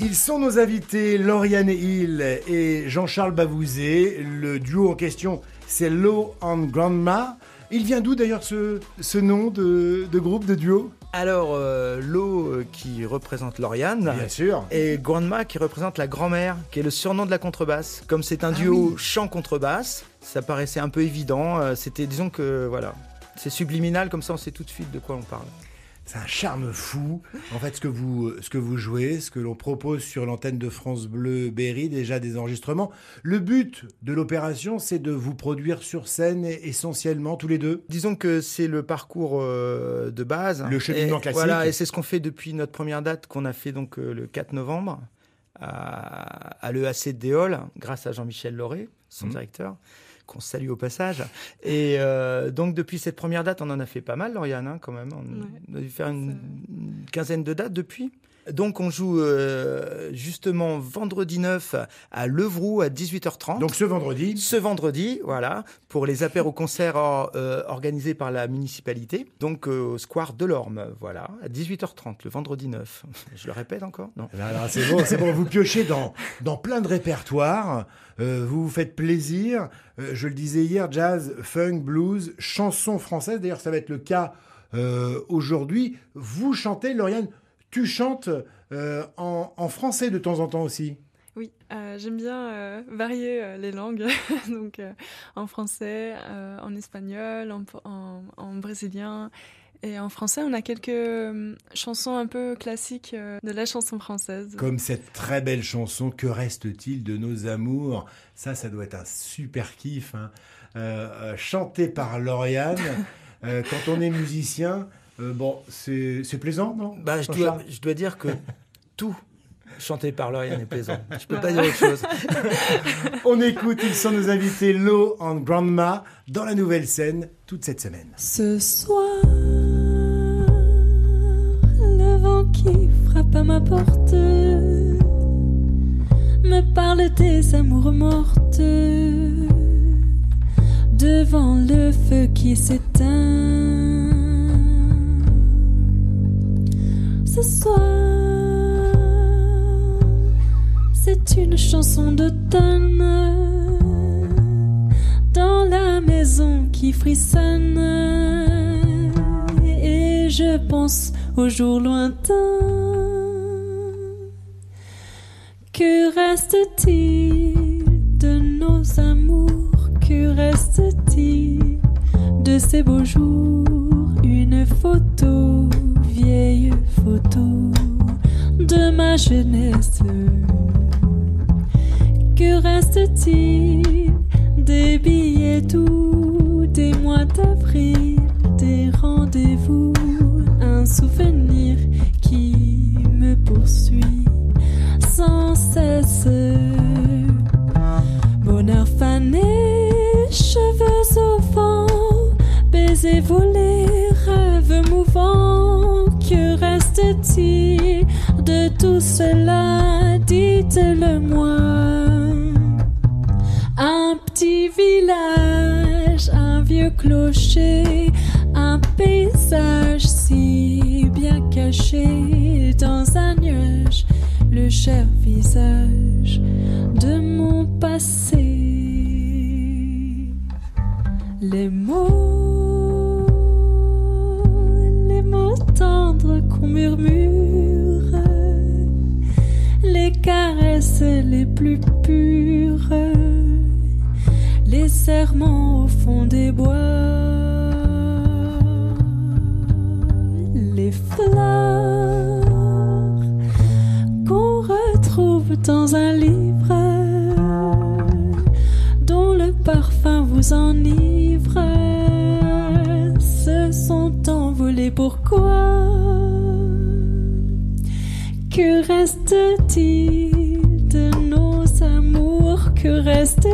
Ils sont nos invités, Lauriane Hill et Jean-Charles Bavouzé. Le duo en question, c'est Low and Grandma. Il vient d'où d'ailleurs ce, ce nom de, de groupe, de duo? Alors, euh, Lo euh, qui représente Lauriane. Bien sûr. Et Grandma qui représente la grand-mère, qui est le surnom de la contrebasse. Comme c'est un duo chant-contrebasse, ça paraissait un peu évident. Euh, C'était, disons que, voilà, c'est subliminal, comme ça on sait tout de suite de quoi on parle. C'est un charme fou. En fait, ce que vous, ce que vous jouez, ce que l'on propose sur l'antenne de France Bleu Berry, déjà des enregistrements. Le but de l'opération, c'est de vous produire sur scène essentiellement tous les deux. Disons que c'est le parcours euh, de base. Le cheminement Et classique. Voilà, et c'est ce qu'on fait depuis notre première date qu'on a fait donc euh, le 4 novembre à, à l'EAC de Déol, grâce à Jean-Michel Lauré, son Mhm. directeur, qu'on salue au passage. Et euh, donc depuis cette première date, on en a fait pas mal, Lauriane, hein, quand même. On, Ouais. a dû faire une, une quinzaine de dates depuis. Donc on joue euh, justement vendredi 9 à Levroux à 18h30. Donc ce vendredi, Ce vendredi, voilà, pour les apéros concerts or- euh, organisés par la municipalité, donc euh, au square de l'Orme, voilà, à 18h30, le vendredi 9. Je le répète encore Non? Là, là, c'est bon, c'est bon. Vous piochez dans, dans plein de répertoires. euh, vous vous faites plaisir. Je le disais hier, jazz, funk, blues, chansons françaises. D'ailleurs, ça va être le cas euh, aujourd'hui. Vous chantez, Lauriane, tu chantes euh, en, en français de temps en temps aussi. Oui, euh, j'aime bien euh, varier les langues, donc en français, en espagnol, en, en- en brésilien. Et en français, on a quelques chansons un peu classiques de la chanson française. Comme cette très belle chanson Que reste-t-il de nos amours? Ça, ça doit être un super kiff. hein. Euh, euh, chanté par Lauriane. Quand on est musicien, euh, bon, c'est c'est plaisant, non Bah, je, dois, Jean-Charles je dois dire que tout chanté par Lauriane est plaisant. Je peux pas dire autre chose. On écoute, ils sont nos invités Low and Grandma dans la nouvelle scène toute cette semaine. Ce soir, le vent qui frappe à ma porte me parle des amours mortes devant le feu qui s'éteint. Soir, c'est une chanson d'automne dans la maison qui frissonne. Et je pense aux jours lointains. Que reste-t-il de nos amours? Que reste-t-il de ces beaux jours? Une photo, vieille photo de ma jeunesse. Que reste-t-il des billets doux, des mois d'avril, des rendez-vous, un souvenir qui me poursuit sans cesse? Bonheur fané, cheveux au vent, baisers volés, De tout cela Dites-le moi. Un petit village, un vieux clocher, un paysage si bien caché dans un nuage, le cher visage de mon passé. Les mots, les caresses les plus pures, les serments au fond des bois, les fleurs qu'on retrouve dans un livre. Dont le parfum vous enivre. Se sont envolés. Pourquoi